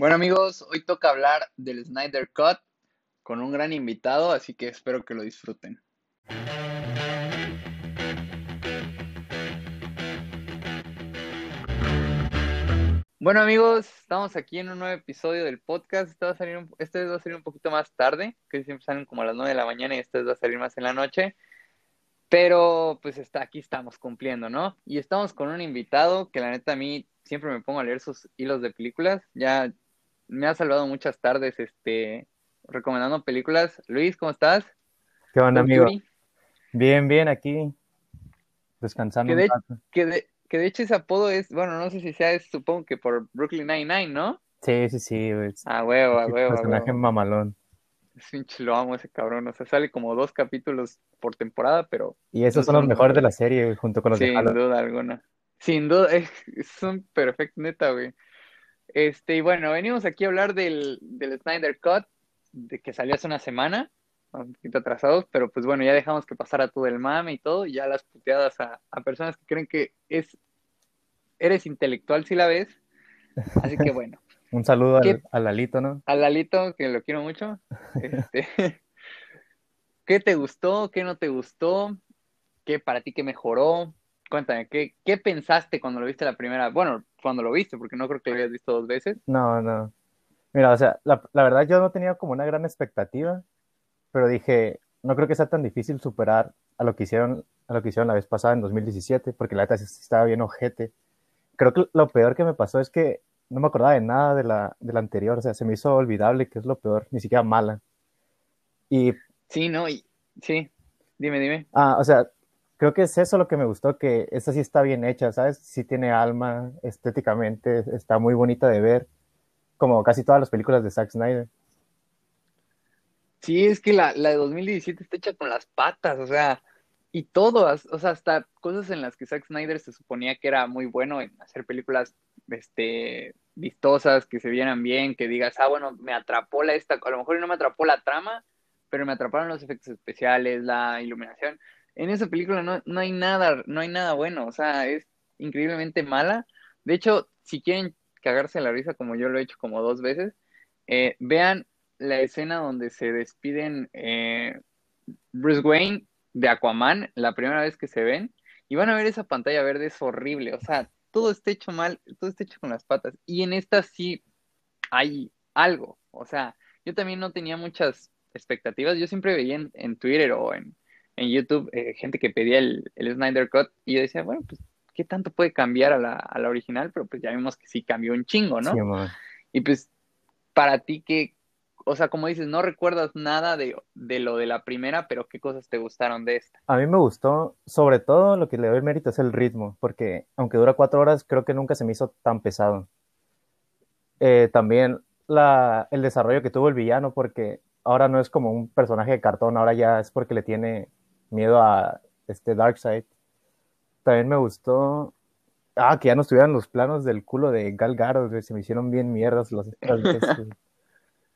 Bueno amigos, hoy toca hablar del Snyder Cut con un gran invitado, así que espero que lo disfruten. Bueno amigos, estamos aquí en un nuevo episodio del podcast. Este va a salir un, este va a salir un poquito más tarde, que siempre salen como a las 9 de la mañana y este va a salir más en la noche. Pero pues está, aquí estamos cumpliendo, ¿no? Y estamos con un invitado que la neta a mí siempre me pongo a leer sus hilos de películas. Ya me ha salvado muchas tardes este recomendando películas. Luis, ¿cómo estás? ¿Qué onda, amigo? Bien, bien, aquí descansando que de, un rato. Que de, que de hecho ese apodo es, bueno, no sé si sea, es, supongo que por Brooklyn Nine-Nine, ¿no? Sí, sí, sí, güey. Ah, huevo, a huevo, Personaje mamalón. Pinche lo amo ese cabrón, o sea, sale como dos capítulos por temporada, pero Y esos son los son mejores de la serie, güey, junto con los de sin duda alguna. Sin duda, es, es un perfecto, neta, güey. Este, y bueno, venimos aquí a hablar del, del Snyder Cut, de que salió hace una semana, un poquito atrasados, pero pues bueno, ya dejamos que pasara todo el mame y todo, y ya las puteadas a, a personas que creen que es, eres intelectual si la ves. Así que bueno, Un saludo al, al Lalito, ¿no? a Lalito, que lo quiero mucho, este, ¿qué te gustó? ¿Qué no te gustó? ¿Qué para ti que mejoró? Cuéntame, ¿qué, ¿qué pensaste cuando lo viste la primera? Bueno, cuando lo viste, porque no creo que lo hayas visto dos veces. No, no. Mira, o sea, la, la verdad yo no tenía como una gran expectativa, pero dije, no creo que sea tan difícil superar a lo que hicieron, a lo que hicieron la vez pasada en 2017, porque la neta estaba bien ojete. Creo que lo peor que me pasó es que no me acordaba de nada de la, de la anterior, o sea, se me hizo olvidable, que es lo peor, ni siquiera mala. Y Sí, ¿no? Y, sí, dime, dime. Ah, o sea, creo que es eso lo que me gustó, que esta sí está bien hecha, ¿sabes? Sí tiene alma, estéticamente, está muy bonita de ver, como casi todas las películas de Zack Snyder. Sí, es que la, la de 2017 está hecha con las patas, o sea, y todo, as- o sea, hasta cosas en las que Zack Snyder se suponía que era muy bueno en hacer películas, este, vistosas, que se vieran bien, que digas, ah, bueno, me atrapó la esta, a lo mejor no me atrapó la trama, pero me atraparon los efectos especiales, la iluminación. En esa película no, no hay nada, no hay nada bueno, o sea, es increíblemente mala. De hecho, si quieren cagarse la risa como yo lo he hecho como dos veces, eh, vean la escena donde se despiden eh, Bruce Wayne de Aquaman, la primera vez que se ven, y van a ver esa pantalla verde, es horrible, o sea, todo está hecho mal, todo está hecho con las patas, y en esta sí hay algo, o sea, yo también no tenía muchas expectativas, yo siempre veía en, en Twitter o en, en YouTube eh, gente que pedía el, el Snyder Cut, y yo decía, bueno, pues, ¿qué tanto puede cambiar a la, a la original? Pero pues ya vimos que sí cambió un chingo, ¿no? Sí. Y pues, para ti, ¿qué, o sea, como dices, no recuerdas nada de, de lo de la primera, pero qué cosas te gustaron de esta? A mí me gustó, sobre todo lo que le doy el mérito es el ritmo, porque aunque dura cuatro horas, creo que nunca se me hizo tan pesado. Eh, también la, el desarrollo que tuvo el villano, porque ahora no es como un personaje de cartón, ahora ya es porque le tiene miedo a este Darkseid. También me gustó, ah, que ya no estuvieran los planos del culo de Gal Gadot, se me hicieron bien mierdas los.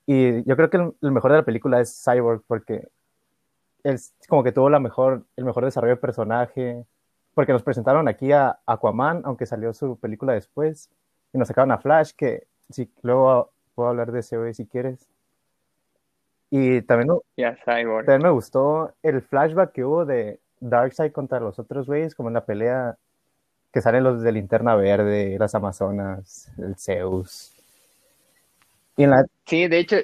Y yo creo que el, el mejor de la película es Cyborg, porque es como que tuvo la mejor, el mejor desarrollo de personaje, porque nos presentaron aquí a Aquaman, aunque salió su película después, y nos sacaron a Flash, que si luego puedo hablar de ese güey si quieres. Y también, también me gustó el flashback que hubo de Darkseid contra los otros güeyes, como en la pelea que salen los de Linterna Verde, las Amazonas, el Zeus. Y en la, Sí, de hecho,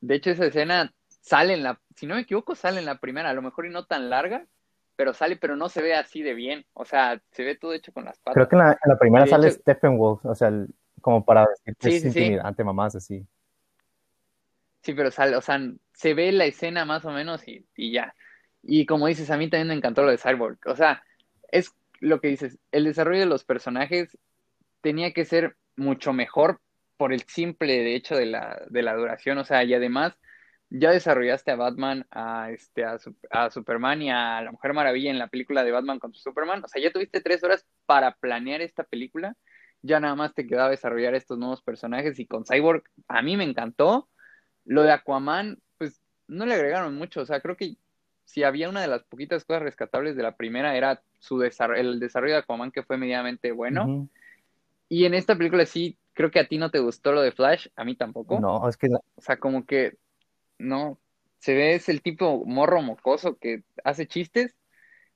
de hecho esa escena sale en la, si no me equivoco, sale en la primera, a lo mejor y no tan larga, pero sale, pero no se ve así de bien, o sea, se ve todo hecho con las patas. creo que en la, en la primera De sale hecho- Steppenwolf, o sea, el- como para decir que Sí, es sí, sí. intimidante, mamás así. Sí, pero sale, o sea, se ve la escena más o menos y, y ya. Y como dices, a mí también me encantó lo de Cyborg. O sea, es lo que dices, el desarrollo de los personajes tenía que ser mucho mejor por el simple hecho de la, de la duración. O sea, y además ya desarrollaste a Batman, a, este, a, a Superman y a la Mujer Maravilla en la película de Batman contra Superman. O sea, ya tuviste tres horas para planear esta película. Ya nada más te quedaba desarrollar estos nuevos personajes y con Cyborg a mí me encantó. Lo de Aquaman, no le agregaron mucho. O sea, creo que si había una de las poquitas cosas rescatables de la primera era su desarrollo, el desarrollo de Aquaman que fue medianamente bueno. Y en esta película sí creo que a ti no te gustó lo de Flash, a mí tampoco. No, es que O sea, como que no, se ve es el tipo morro mocoso que hace chistes.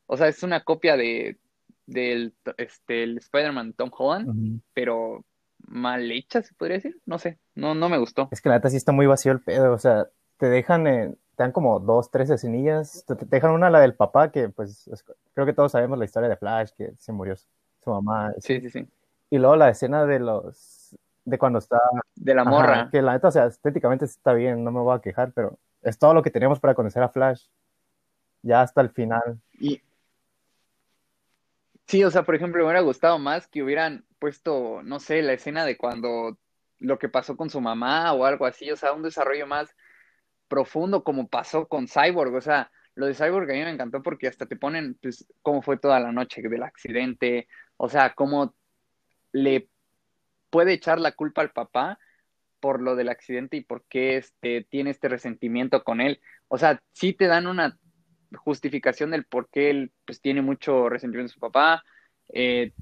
O sea, es una copia de del este el Spider-Man Tom Holland, pero mal hecha, se podría decir. No sé, no, no me gustó. Es que la neta sí está muy vacío el pedo, o sea, te dejan, en- te dan como dos, tres escenillas, te, te dejan una, la del papá, que pues es- creo que todos sabemos la historia de Flash, que se murió su, mamá, Sí, sí, sí. y luego la escena de los, de cuando está, De la ajá, morra. que la neta, o sea, estéticamente está bien, no me voy a quejar, pero es todo lo que teníamos para conocer a Flash, ya hasta el final. Y sí, o sea, por ejemplo, me hubiera gustado más que hubieran puesto, no sé, la escena de cuando lo que pasó con su mamá o algo así, o sea, un desarrollo más profundo como pasó con Cyborg, o sea, lo de Cyborg a mí me encantó porque hasta te ponen, pues, cómo fue toda la noche del accidente, o sea, cómo le puede echar la culpa al papá por lo del accidente y por qué este, tiene este resentimiento con él. O sea, sí te dan una justificación del por qué él pues, tiene mucho resentimiento de su papá, eh,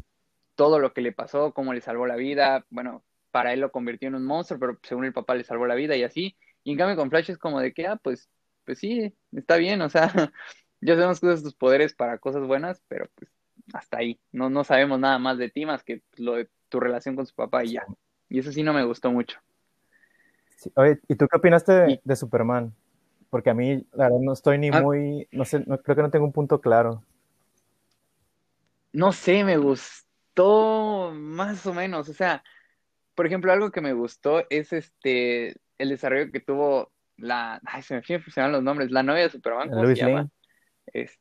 todo lo que le pasó, cómo le salvó la vida. Bueno, para él lo convirtió en un monstruo, pero según el papá le salvó la vida y así. Y en cambio con Flash es como de que, ah, pues, pues sí, está bien, o sea, ya sabemos que usas tus poderes para cosas buenas, pero pues hasta ahí. No, no sabemos nada más de ti más que lo de tu relación con su papá y ya. Y eso sí no me gustó mucho. Sí, Oye, ¿y tú qué opinaste de, de Superman? Porque a mí, la verdad, no estoy ni Ah. muy, no sé, no, creo que no tengo un punto claro. No sé, me gustó más o menos. O sea, por ejemplo, algo que me gustó es este el desarrollo que tuvo la, ay, se me funcionan los nombres, la novia de Superman, ¿cómo Lois se llama? Lane. Es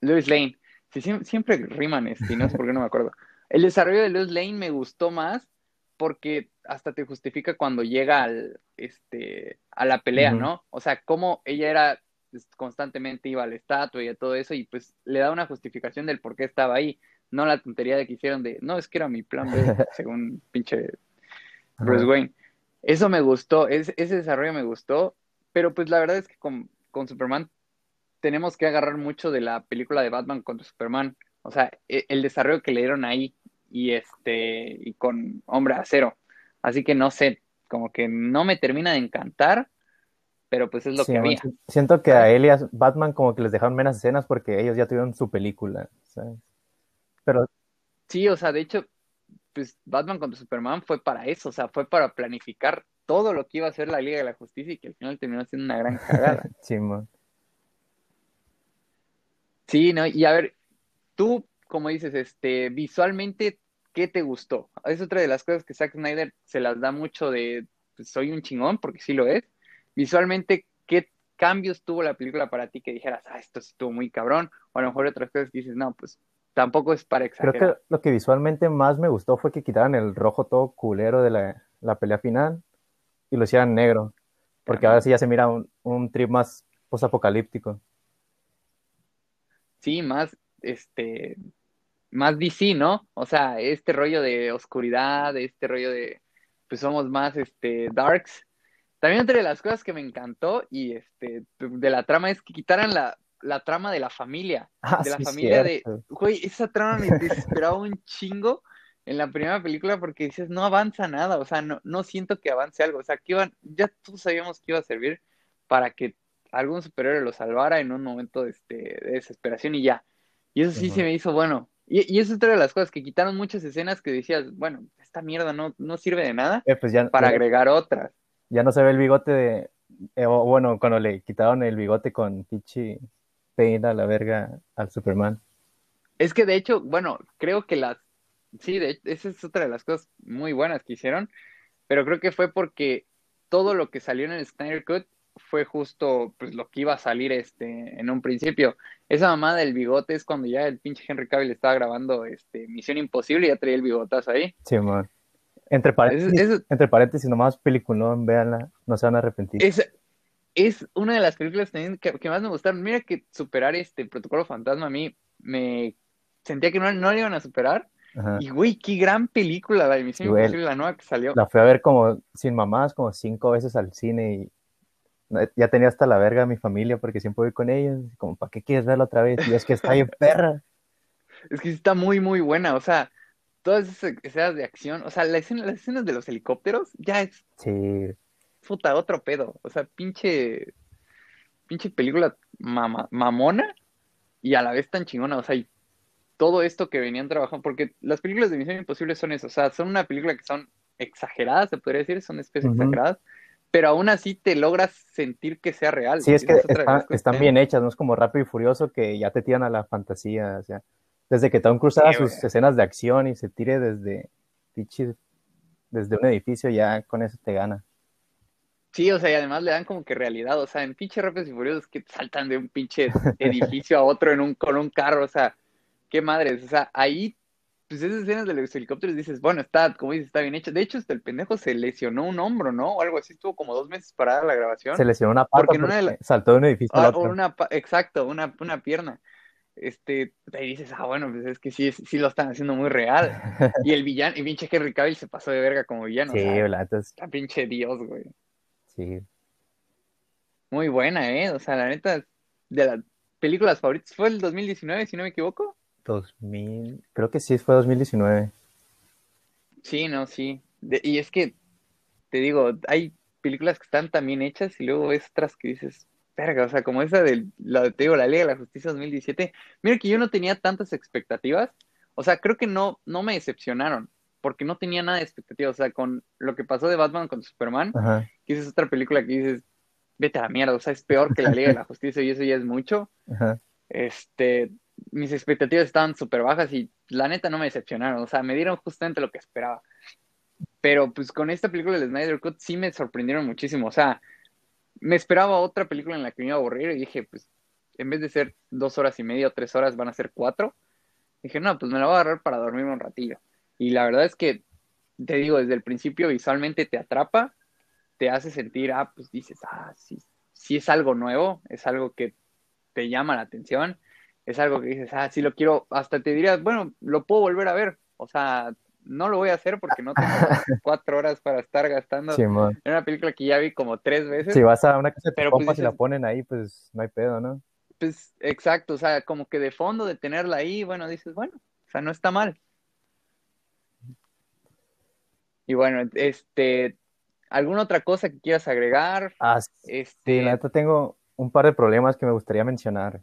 Lois Lane. Sí, siem- siempre, riman este, no sé por qué no me acuerdo. El desarrollo de Lois Lane me gustó más porque hasta te justifica cuando llega al, este, a la pelea. ¿no? O sea, cómo ella era pues, constantemente iba a la estatua y a todo eso, y pues le da una justificación del por qué estaba ahí, no la tontería de que hicieron de, no, es que era mi plan según pinche Bruce. Wayne. Eso me gustó, es- ese desarrollo me gustó, pero pues la verdad es que con, con Superman tenemos que agarrar mucho de la película de Batman contra Superman. O sea, e- el desarrollo que le dieron ahí y este y con Hombre Acero. Así que no sé, como que no me termina de encantar, pero pues es lo Sí, que había. si- siento que a ¿sabes? él y a Batman como que les dejaron menos escenas porque ellos ya tuvieron su película, ¿sabes? Pero Sí, o sea, de hecho, pues Batman contra Superman fue para eso, o sea, fue para planificar todo lo que iba a hacer la Liga de la Justicia y que al final terminó siendo una gran cagada. sí, ¿no? Y a ver, tú, como dices, este, visualmente, ¿qué te gustó? Es otra de las cosas que Zack Snyder se las da mucho de, pues, soy un chingón, porque sí lo es. Visualmente, ¿qué cambios tuvo la película para ti que dijeras, ah, esto sí estuvo muy cabrón? O a lo mejor otras cosas que dices, no, pues tampoco es para Creo exagerar. que lo que visualmente más me gustó fue que quitaran el rojo todo culero de la, la pelea final y lo hicieran negro, porque ahora sí ya se mira un, un trip más post-apocalíptico. Sí, más, este, más DC, ¿no? O sea, este rollo de oscuridad, este rollo de, pues somos más, este, darks. También de las cosas que me encantó y, este, de la trama es que quitaran la, la trama de la familia, Ah, de la sí, familia de, güey, esa trama me desesperaba un chingo en la primera película porque dices, no avanza nada, o sea, no, no siento que avance algo, o sea, que iban, ya todos sabíamos que iba a servir para que algún superhéroe lo salvara en un momento de, este, de desesperación y ya. Y eso sí se me hizo bueno. Y, y eso es otra de las cosas, que quitaron muchas escenas que decías, bueno, esta mierda no, no sirve de nada Eh, pues ya, para ya, agregar otras. ya no se ve el bigote de, eh, bueno, cuando le quitaron el bigote con Pichi Pain a la verga al Superman. Es que de hecho, bueno, creo que las, sí, de esa es otra de las cosas muy buenas que hicieron, pero creo que fue porque todo lo que salió en el Snyder Cut fue justo pues lo que iba a salir este en un principio. Esa mamada del bigote es cuando ya el pinche Henry Cavill estaba grabando este Misión Imposible y ya traía el bigotazo ahí. Sí, man. Entre paréntesis, entre paréntesis, nomás peliculón, véanla, no se van a arrepentir. es, es una de las películas también que, que más me gustaron. Mira que superar este Protocolo Fantasma a mí me sentía que no, no iban a superar. Ajá. Y güey, qué gran película la de Misión Sí, güey. Imposible, la nueva que salió. La fui a ver como sin mamás, como cinco veces al cine y ya tenía hasta la verga a mi familia porque siempre voy con ellos. Como, ¿para qué quieres verla otra vez? Y es que está bien perra. Es que está muy, muy buena. O sea, todas esas escenas de acción, o sea, la escena, las escenas de los helicópteros ya es Sí, puta otro pedo. O sea, pinche, pinche película mama- mamona y a la vez tan chingona. O sea, y todo esto que venían trabajando, porque las películas de Misión Imposible son eso, o sea, son una película que son exageradas, se podría decir, son especies exageradas, pero aún así te logras sentir que sea real. sí, es que está- están que- bien hechas, no es como Rápido y Furioso que ya te tiran a la fantasía, o sea, desde que Tom Cruise haga Sí, sus escenas de acción y se tire desde, desde un edificio, ya con eso te gana. Sí, o sea, y además le dan como que realidad, o sea, en pinche Rápidos y Furiosos que saltan de un pinche edificio a otro en un, con un carro, o sea, qué madres, o sea, ahí, pues esas escenas de los helicópteros dices, bueno, está, como dices, está bien hecho. De hecho, hasta el pendejo se lesionó un hombro, ¿no? O algo así, estuvo como dos meses parada la grabación. Se lesionó una pata Porque porque, una la- saltó de un edificio Ah, otro. o una, exacto, una, una pierna. Este, ahí dices, ah, bueno, pues es que sí, sí lo están haciendo muy real. Y el villano, y pinche Henry Cavill se pasó de verga como villano, Sí, o sea, la está pinche Dios, güey. Sí. Muy buena, ¿eh? O sea, la neta, de las películas favoritas, fue el 2019, si no me equivoco. 2000, creo que sí fue 2019. Sí, no, sí. De- y es que, te digo, hay películas que están tan bien hechas y luego ves otras que dices, verga, o sea, como esa de, la, te digo, la Liga de la Justicia 2017. Mira que yo no tenía tantas expectativas. O sea, creo que no, no me decepcionaron, porque no tenía nada de expectativas. O sea, con lo que pasó de Batman con Superman, Ajá, que es otra película que dices, vete a la mierda, o sea, es peor que la Liga de la Justicia y eso ya es mucho. ajá. Este, mis expectativas estaban súper bajas y la neta no me decepcionaron, o sea, me dieron justamente lo que esperaba. Pero pues con esta película del Snyder Cut sí me sorprendieron muchísimo, o sea, me esperaba otra película en la que me iba a aburrir y dije, pues, en vez de ser dos horas y media o tres horas, van a ser cuatro. Dije, no, pues me la voy a agarrar para dormirme un ratillo. Y la verdad es que, te digo, desde el principio visualmente te atrapa, te hace sentir, ah, pues dices, ah, sí, sí es algo nuevo, es algo que te llama la atención, es algo que dices, ah, sí lo quiero, hasta te dirías, bueno, lo puedo volver a ver, o sea, no lo voy a hacer porque no tengo cuatro horas para estar gastando Simón. en una película que ya vi como tres veces, Si vas a una casa de Pero, pues, y la ponen ahí, pues no hay pedo, ¿no? pues exacto, o sea, como que de fondo de tenerla ahí, bueno, dices, bueno, o sea, no está mal. Y bueno, este, ¿alguna otra cosa que quieras agregar? Ah, sí, Este, la neta tengo un par de problemas que me gustaría mencionar.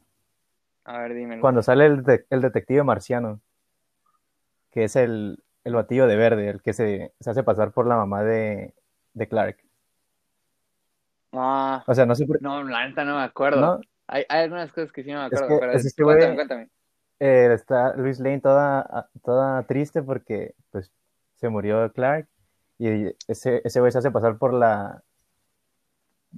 a ver, dímelo. Cuando sale el, de- el detective marciano, que es el, el batillo de verde, el que se, se hace pasar por la mamá de, de Clark. Ah, O sea, no sé por no, la neta no me acuerdo. ¿no? Hay, hay algunas cosas que sí no me Es acuerdo, que- pero es este cuéntame, cuéntame. Eh, está Luis Lane toda, toda triste porque pues se murió Clark y ese, ese güey se hace pasar por la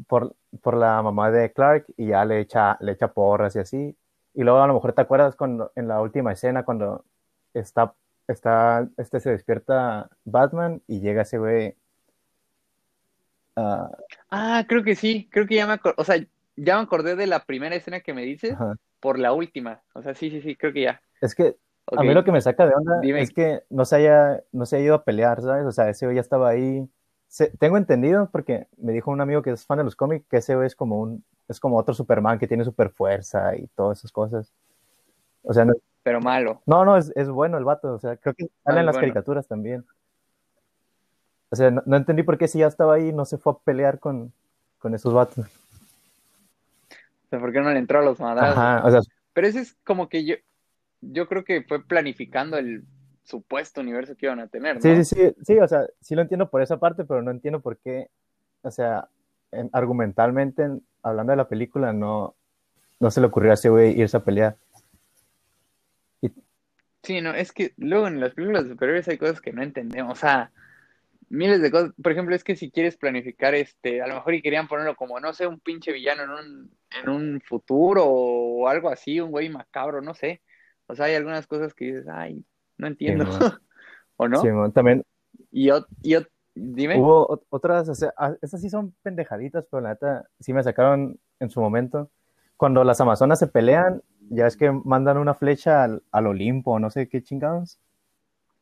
por, por la mamá de Clark y ya le echa, le echa porras y así. Y luego a lo mejor te acuerdas cuando en la última escena cuando está, está este se despierta Batman y llega ese güey ah, Ah, creo que sí, creo que ya me acordé, o sea, ya me acordé de la primera escena que me dices ajá. por la última. O sea, sí, sí, sí, creo que ya. Es que A mí lo que me saca de onda Dime. es que no se haya, no se haya ido a pelear, ¿sabes? O sea, ese güey ya estaba ahí. Se- tengo entendido, porque me dijo un amigo que es fan de los cómics, que ese güey es como un, es como otro Superman que tiene super fuerza y todas esas cosas. O sea, no, Pero malo. no, no, es, es bueno el vato, o sea, creo que sale Ah, en las bueno. caricaturas también. O sea, no, no entendí por qué si ya estaba ahí no se fue a pelear con, con esos vatos. O sea, ¿por qué no le entró a los madrazos? Ajá, o sea, Pero ese es como que yo, yo creo que fue planificando el supuesto universo que iban a tener, ¿no? Sí, sí, sí, sí, o sea, sí lo entiendo por esa parte, pero no entiendo por qué, o sea, en- argumentalmente, en- hablando de la película, no, no se le ocurrió a ese güey irse a pelear. Sí, no, es que luego en las películas de superhéroes hay cosas que no entendemos, o sea, miles de cosas. Por ejemplo, es que si quieres planificar, este, a lo mejor y querían ponerlo como, no sé, un pinche villano en un, en un futuro o algo así, un güey macabro, no sé. O sea, hay algunas cosas que dices, ay, no entiendo. Sí, ¿O no? Sí, también Y yo, yo, dime. hubo ot- otras, o sea, estas sí son pendejaditas, pero la neta sí me sacaron en su momento. Cuando las Amazonas se pelean, ya es que mandan una flecha al, al Olimpo, no sé qué chingados.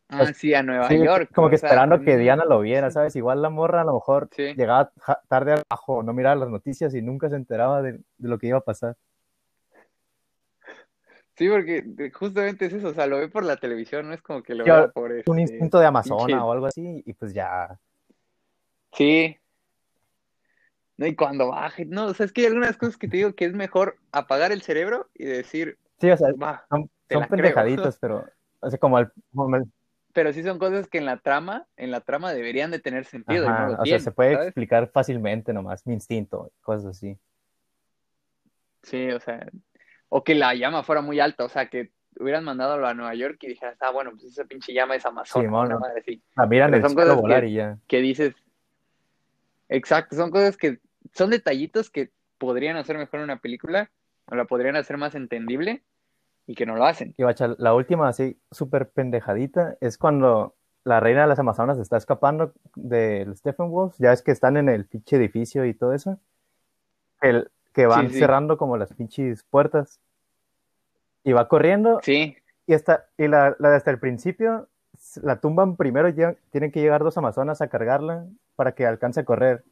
Ah, sí, a Nueva Sí, York. como que sea, esperando que Diana lo viera, ¿sabes? Igual la morra a lo mejor Sí. llegaba tarde abajo, no miraba las noticias y nunca se enteraba de, de lo que iba a pasar. Sí, porque justamente es eso, o sea, lo ve por la televisión, no es como que lo vea por Un este instinto de Amazona pinche- o algo así, y pues ya. Sí. No, y cuando baje, no, o sea, es que hay algunas cosas que te digo que es mejor apagar el cerebro y decir, Sí, o sea, son, son creo. pendejaditas, pero. O sea, como el. como el- pero sí son cosas que en la trama, en la trama deberían de tener sentido y no o sea, se puede ¿sabes? explicar fácilmente nomás, mi instinto, cosas así. Sí, o sea, o que la llama fuera muy alta, o sea, que hubieran mandado a Nueva York y dijeras, ah, bueno, pues esa pinche llama es Amazon, Simón, una ¿no? madre así. La miran Pero el son cielo cosas volar que- y ya. Que dices, exacto, son cosas que, son detallitos que podrían hacer mejor una película, o la podrían hacer más entendible, y que no lo hacen. Y bacha, la última así súper pendejadita es cuando la reina de las Amazonas está escapando del Stephen Wolf, ya es que están en el pinche edificio y todo eso, el, que van Sí, sí. cerrando como las pinches puertas y va corriendo Sí, y, está, y la, la de hasta el principio la tumban primero tienen que llegar dos Amazonas a cargarla para que alcance a correr.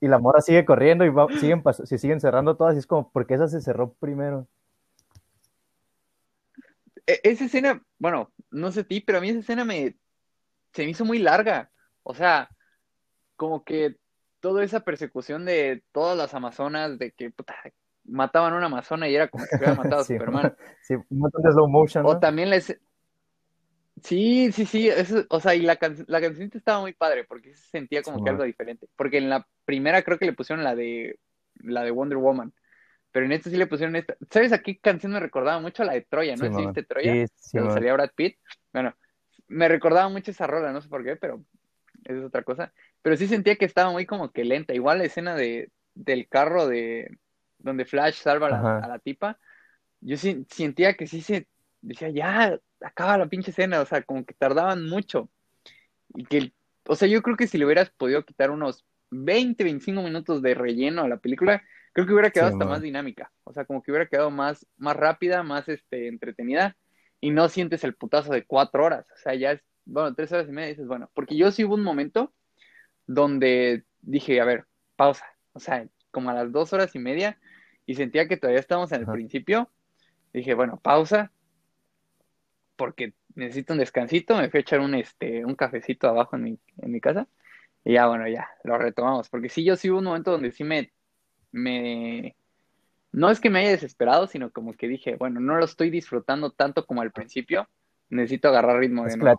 Y la mora sigue corriendo y va- siguen, se siguen cerrando todas y es como, ¿por qué esa se cerró primero? E- esa escena, bueno, no sé a ti, pero a mí esa escena me se me hizo muy larga. O sea, como que toda esa persecución de todas las amazonas, de que puta, mataban a una amazona y era como que hubieran matado a Sí, Superman. Sí, un montón de slow motion, O también les... Sí, sí, sí, eso, o sea, y la, can- la canción estaba muy padre porque se sentía como Sí, que algo diferente. Porque en la primera creo que le pusieron la de la de Wonder Woman, pero en esta sí le pusieron esta. ¿Sabes a qué canción me recordaba mucho? La de Troya, ¿no? Sí, ¿Sí Troya? Sí, sí, Donde salía Brad Pitt. Bueno, me recordaba mucho esa rola, no sé por qué, pero esa es otra cosa. Pero sí sentía que estaba muy como que lenta. Igual la escena de, del carro de donde Flash salva a la, Ajá. a la tipa, yo sí, sentía que sí se decía, ya, acaba la pinche escena, o sea, como que tardaban mucho. Y que, o sea, yo creo que si le hubieras podido quitar unos 20, 25 minutos de relleno a la película, creo que hubiera quedado Sí, hasta man. más dinámica. O sea, como que hubiera quedado más, más rápida, más este, entretenida y no sientes el putazo de cuatro horas. O sea, ya es, bueno, tres horas y media dices, bueno, porque yo sí hubo un momento donde dije, a ver, pausa. O sea, como a las dos horas y media y sentía que todavía estábamos en el Ajá. principio. Dije, bueno, pausa, porque necesito un descansito. Me fui a echar un, este, un cafecito abajo en mi, en mi casa. Y ya, bueno, ya, lo retomamos. Porque sí, yo sí hubo un momento donde sí me, me, no es que me haya desesperado, sino como que dije, bueno, no lo estoy disfrutando tanto como al principio. Necesito agarrar ritmo de nuevo.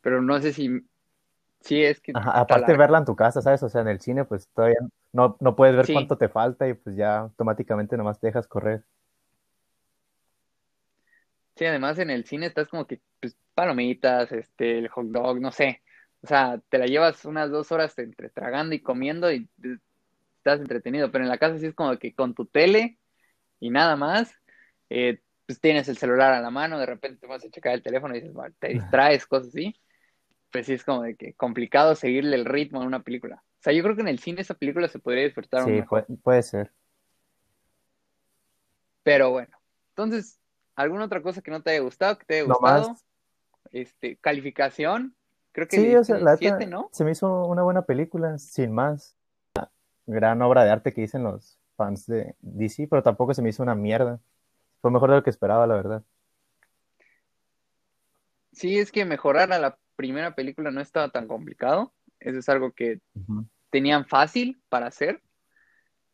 Pero no sé si, sí es que ajá, aparte larga. verla en tu casa, ¿sabes? O sea, en el cine, pues todavía no, no puedes ver Sí. cuánto te falta y pues ya automáticamente nomás te dejas correr. Sí, además en el cine estás como que, pues, palomitas, este, el hot dog, no sé. O sea, te la llevas unas dos horas entre tragando y comiendo y eh, estás entretenido. Pero en la casa sí es como que con tu tele y nada más, eh, pues tienes el celular a la mano, de repente te vas a checar el teléfono y dices, te distraes, cosas así. Pues sí es como de que complicado seguirle el ritmo a una película. O sea, yo creo que en el cine esa película se podría disfrutar Sí, puede, puede ser. Pero bueno, entonces, ¿alguna otra cosa que no te haya gustado, que te haya No gustado? más. Este, calificación, creo que Sí, o sea, la un neta, 7, ¿no? se me hizo una buena película, sin más. Gran obra de arte que dicen los fans de DC, pero tampoco se me hizo una mierda. Fue mejor de lo que esperaba, la verdad. Sí, es que mejorar a la primera película no estaba tan complicado. Eso es algo que tenían fácil para hacer.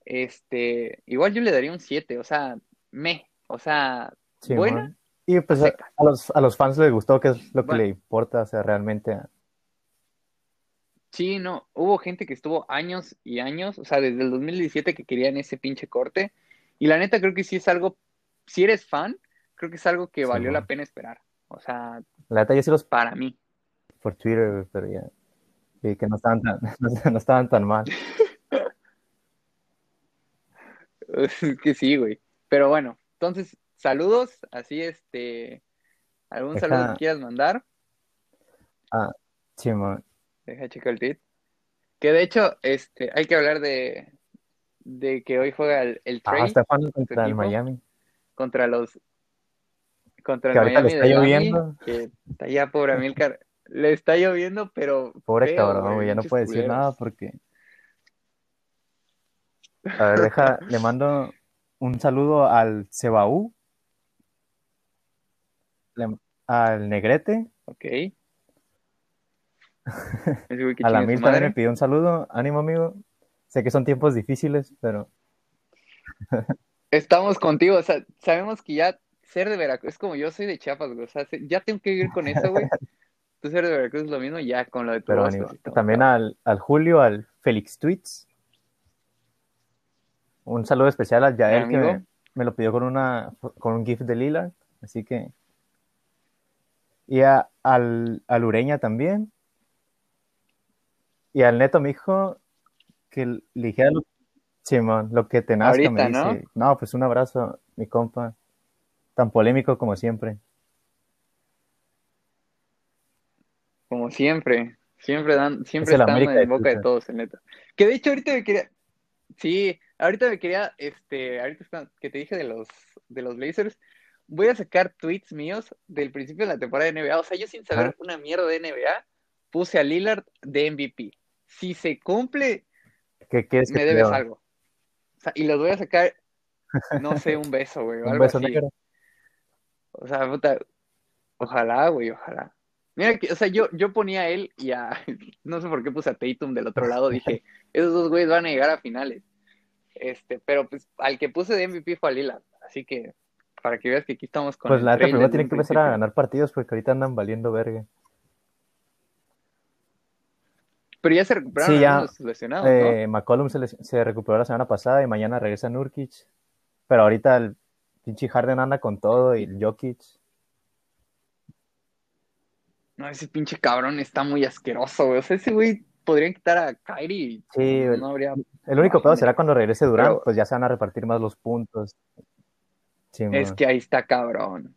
Este, igual yo le daría un 7, o sea, me, o sea, Sí, buena. man. Y pues a los, a los fans les gustó, que es lo que Bueno. le importa, o sea, realmente. Sí, no, hubo gente que estuvo años y años, o sea, desde el 2017 que querían ese pinche corte. Y la neta creo que sí es algo, si eres fan, creo que es algo que Sí, valió man. la pena esperar. O sea, La neta, yo sí los para mí. Por Twitter, pero ya. Y que no estaban tan, no estaban tan mal. Es que sí, güey. Pero bueno, entonces, saludos, así este, algún Deja- saludo que quieras mandar, Sí, man. deja checar el tweet. Que de hecho, este, hay que hablar de, de que hoy juega el, el Ah, Trey está jugando contra el? Miami. contra los contra Que el Miami está lloviendo. que está ya pobre Amilcar, le está lloviendo, pero Pobre feo, cabrón, güey, ya no puede decir culeros. nada porque. A ver, deja, le mando un saludo al Cebaú, al Negrete. Ok. a la Mil también me pidió un saludo. Ánimo, amigo. Sé que son tiempos difíciles, pero. Estamos contigo, o sea, sabemos que ya ser de Veracruz es como yo soy de Chiapas, güey. O sea, ya tengo que vivir con eso, güey. Tú ser de Veracruz es lo mismo, ya con lo de tu Pero también al, al, Julio, al Félix Tweets. Un saludo especial al Yael que me, lo pidió con una con un GIF de Lila. Así que. Y a, al, al Ureña también. Y al Neto, mi hijo, que ligera lo, Simón, lo que te nazca, me dice. ¿no? no, pues un abrazo, mi compa. Tan polémico como siempre. Como siempre. Siempre dan, siempre están en boca de todos, el neto. Que de hecho ahorita me quería. Sí, ahorita me quería, este, ahorita que te dije de los, de los Blazers, voy a sacar tweets míos del principio de la temporada de NBA. O sea, yo sin saber una mierda de NBA, puse a Lillard de MVP. Si se cumple, ¿Qué me debes algo. O sea, y los voy a sacar, no sé, un beso, güey. un beso negro. O sea, puta, ojalá, güey, ojalá. Mira, que, o sea, yo, yo ponía a él y a, no sé por qué puse a Tatum del otro lado, dije, esos dos güeyes van a llegar a finales. Este, pero pues al que puse de MVP fue a Lila, así que para que veas que aquí estamos con Pues la neta primero tienen que empezar a ganar partidos porque ahorita andan valiendo verga. Pero ya se recuperaron sí, los lesionados, eh, McCollum se, se, recuperó la semana pasada y mañana regresa Nurkic. Pero ahorita el pinche Harden anda con todo y el Jokic. No, ese pinche cabrón está muy asqueroso, güey. O sea, ese güey podría quitar a Kyrie. Sí, no habría... el único pedo será cuando regrese Durant, pues ya se van a repartir más los puntos. es que ahí está cabrón.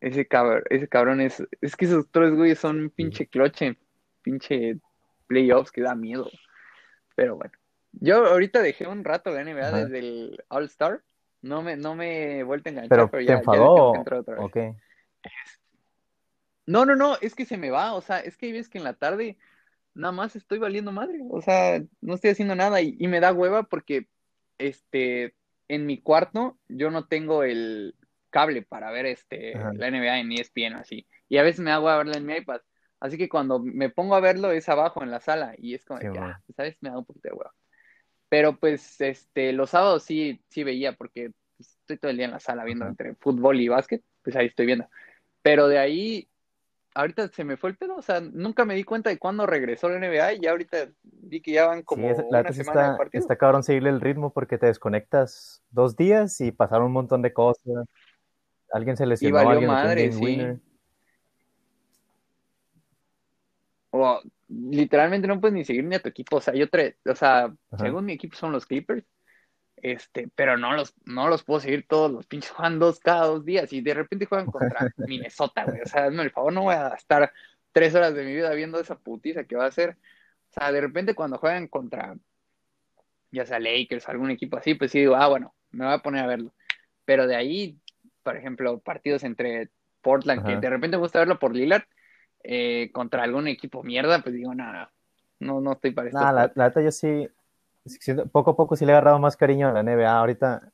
Ese cabrón, ese cabrón es. Es que esos tres güeyes son un pinche cloche, pinche playoffs que da miedo. Pero bueno. Yo ahorita dejé un rato la NBA desde el All-Star. No me, no me he vuelto a enganchar, pero, ya, te enfadó, otra vez. No, no, no, es que se me va, o sea, es que hay veces que en la tarde nada más estoy valiendo madre, o sea, no estoy haciendo nada y, me da hueva porque, este, en mi cuarto yo no tengo el cable para ver, este, la NBA en ESPN así, y a veces me da hueva verla en mi iPad, así que cuando me pongo a verlo es abajo en la sala y es como, ah, ¿sabes? Me da un poquito de hueva. Pero pues, este, los sábados sí, sí veía porque pues, estoy todo el día en la sala viendo entre fútbol y básquet, pues ahí estoy viendo. Pero de ahí ahorita se me fue el pedo, o sea, nunca me di cuenta de cuándo regresó la NBA y ya ahorita vi que ya van como una semana está, de Está cabrón seguirle el ritmo porque te desconectas dos días y pasaron un montón de cosas. Alguien se lesionó, y valió madre, sí. O literalmente no puedes ni seguir ni a tu equipo, o sea, yo tre o sea, según mi equipo son los Clippers este, pero no los, no los puedo seguir todos los pinches juegan dos cada dos días y de repente juegan contra Minnesota, güey. O sea, no, el favor, no voy a estar tres horas de mi vida viendo esa putiza que va a ser. O sea, de repente cuando juegan contra, ya sea Lakers, algún equipo así, pues sí digo, ah, bueno, me voy a poner a verlo. Pero de ahí, por ejemplo, partidos entre Portland, que de repente me gusta verlo por Lillard, eh, contra algún equipo mierda, pues digo, nada, no, no estoy para esto. la, la neta yo sí, poco a poco sí le he agarrado más cariño a la NBA. Ahorita,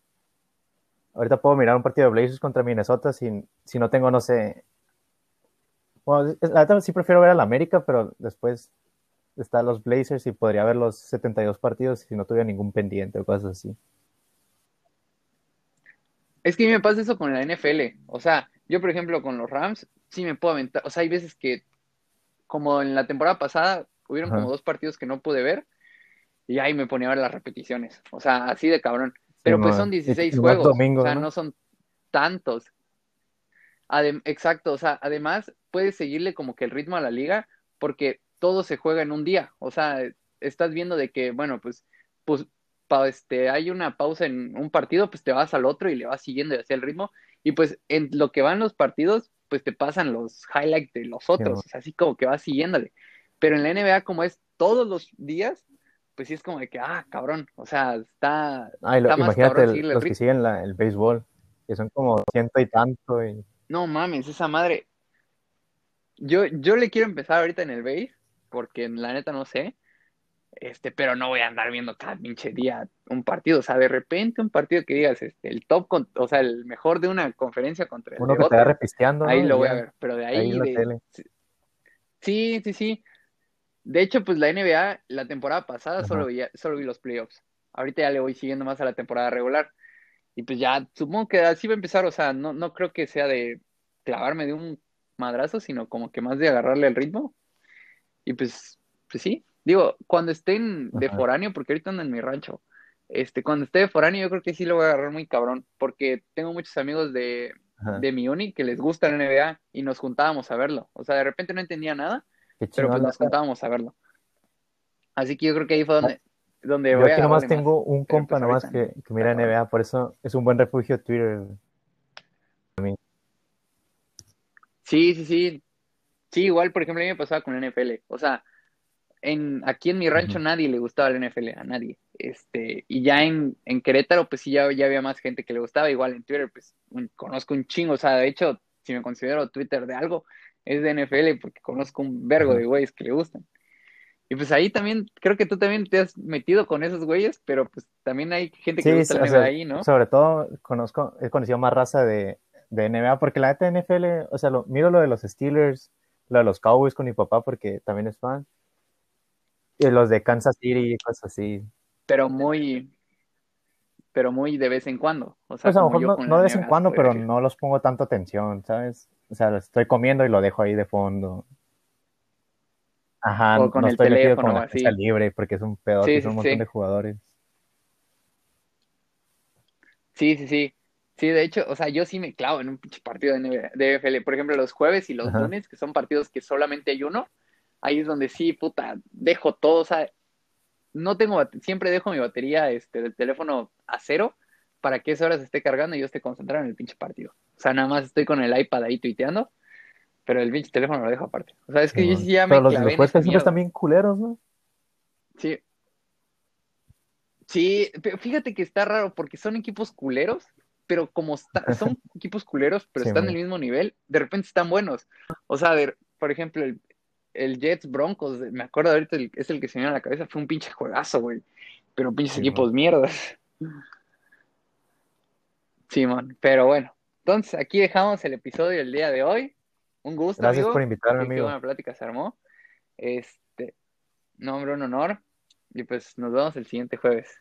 ahorita puedo mirar un partido de Blazers contra Minnesota si, si no tengo, no sé. Bueno, la verdad sí prefiero ver a la América, pero después están los Blazers y podría ver los 72 partidos si no tuviera ningún pendiente o cosas así. Es que a mí me pasa eso con la NFL. O sea, yo, por ejemplo, con los Rams, sí me puedo aventar. O sea, hay veces que, como en la temporada pasada, hubieron como dos partidos que no pude ver y ahí me ponía a ver las repeticiones. O sea, así de cabrón. Pero pues son 16 juegos. o sea, ¿no? son tantos. Exacto, o sea, además puedes seguirle como que el ritmo a la liga porque todo se juega en un día. O sea, estás viendo de que, bueno, pues, pues este, hay una pausa en un partido, pues te vas al otro y le vas siguiendo hacia el ritmo. Y pues en lo que van los partidos, pues te pasan los highlights de los otros. así como que vas siguiéndole. Pero en la NBA, como es todos los días, pues sí es como de que, ah, cabrón, o sea, está, imagínate los que siguen el béisbol, que son como ciento y tanto. Y... No mames, esa madre. Yo, yo le quiero empezar ahorita en el béis, porque la neta no sé, Este, pero no voy a andar viendo cada pinche día un partido. O sea, de repente un partido que digas, este, el top, con, o sea, el mejor de una conferencia contra el Uno de que te va repisteando. ahí ¿no? lo voy a ver. Pero de ahí la de, sí, sí, sí. De hecho, pues la NBA, la temporada pasada Ajá. solo, veía, solo vi los playoffs. Ahorita ya le voy siguiendo más a la temporada regular. Y pues ya supongo que así va a empezar. O sea, no, no creo que sea de clavarme de un madrazo, sino como que más de agarrarle el ritmo. Y pues, pues sí. Digo, cuando estén de Ajá. foráneo, porque ahorita ando en mi rancho, este, cuando esté de foráneo, yo creo que sí lo voy a agarrar muy cabrón, porque tengo muchos amigos de, de mi uni que les gusta la NBA y nos juntábamos a verlo. O sea, de repente no entendía nada, pero pues nos juntábamos a verlo. Así que yo creo que ahí fue donde, donde Yo voy a aquí nomás tengo un compa pues, nomás que, que mira. NBA, por eso es un buen refugio Twitter. Sí, sí, sí. Sí, igual, por ejemplo, a mí me pasaba con la NFL. O sea, en, aquí en mi rancho nadie le gustaba la NFL, a nadie. Este, y ya en, en Querétaro, pues sí, ya, ya había más gente que le gustaba. Igual en Twitter, pues un- conozco un chingo. O sea, de hecho, si me considero Twitter de algo, es de NFL porque conozco un vergo de güeyes que le gustan. Y pues ahí también, creo que tú también te has metido con esos güeyes, pero pues también hay gente que Sí, gusta la NBA sea, ahí, ¿no? sobre todo conozco, he conocido más raza de, de NBA, porque la neta de NFL, o sea, lo, miro lo de los Steelers, lo de los Cowboys con mi papá, porque también es fan, y los de Kansas City y cosas así. Pero muy, pero muy de vez en cuando. O sea, Pues a lo mejor no, de vez en cuando, pero decir. no los pongo tanto atención, ¿sabes? O sea, estoy comiendo y lo dejo ahí de fondo. Ajá, O con no el estoy teléfono con la así. libre, porque es un pedo, Sí, un montón sí. de jugadores. Sí, sí, sí. Sí, de hecho, o sea, yo sí me clavo en un pinche partido de, NBA de. Por ejemplo, los jueves y los Ajá. lunes, que son partidos que solamente hay uno, ahí es donde sí, puta, dejo todo, o sea, no tengo, siempre dejo mi batería este, del teléfono a cero para que esa hora se esté cargando y yo esté concentrado en el pinche partido. O sea, nada más estoy con el iPad ahí tuiteando, pero el pinche teléfono lo dejo aparte. O sea, es que yo ya Pero me los, clavé los en siempre están bien culeros, ¿no? Sí. Sí, pero fíjate que está raro porque son equipos culeros, pero como está- son equipos culeros, pero Sí, están man. del mismo nivel, de repente están buenos. O sea, de- por ejemplo, el, el Jets Broncos, me acuerdo ahorita, el- es el que se me viene a la cabeza, fue un pinche juegazo, güey. Pero pinches Sí, equipos mierdas. Sí, man. Pero bueno, entonces aquí dejamos el episodio del día de hoy. Un gusto, Gracias amigo. por invitarme, Qué- qué amigo. buena plática se armó. Este, no, hombre, un honor. Y pues nos vemos el siguiente jueves.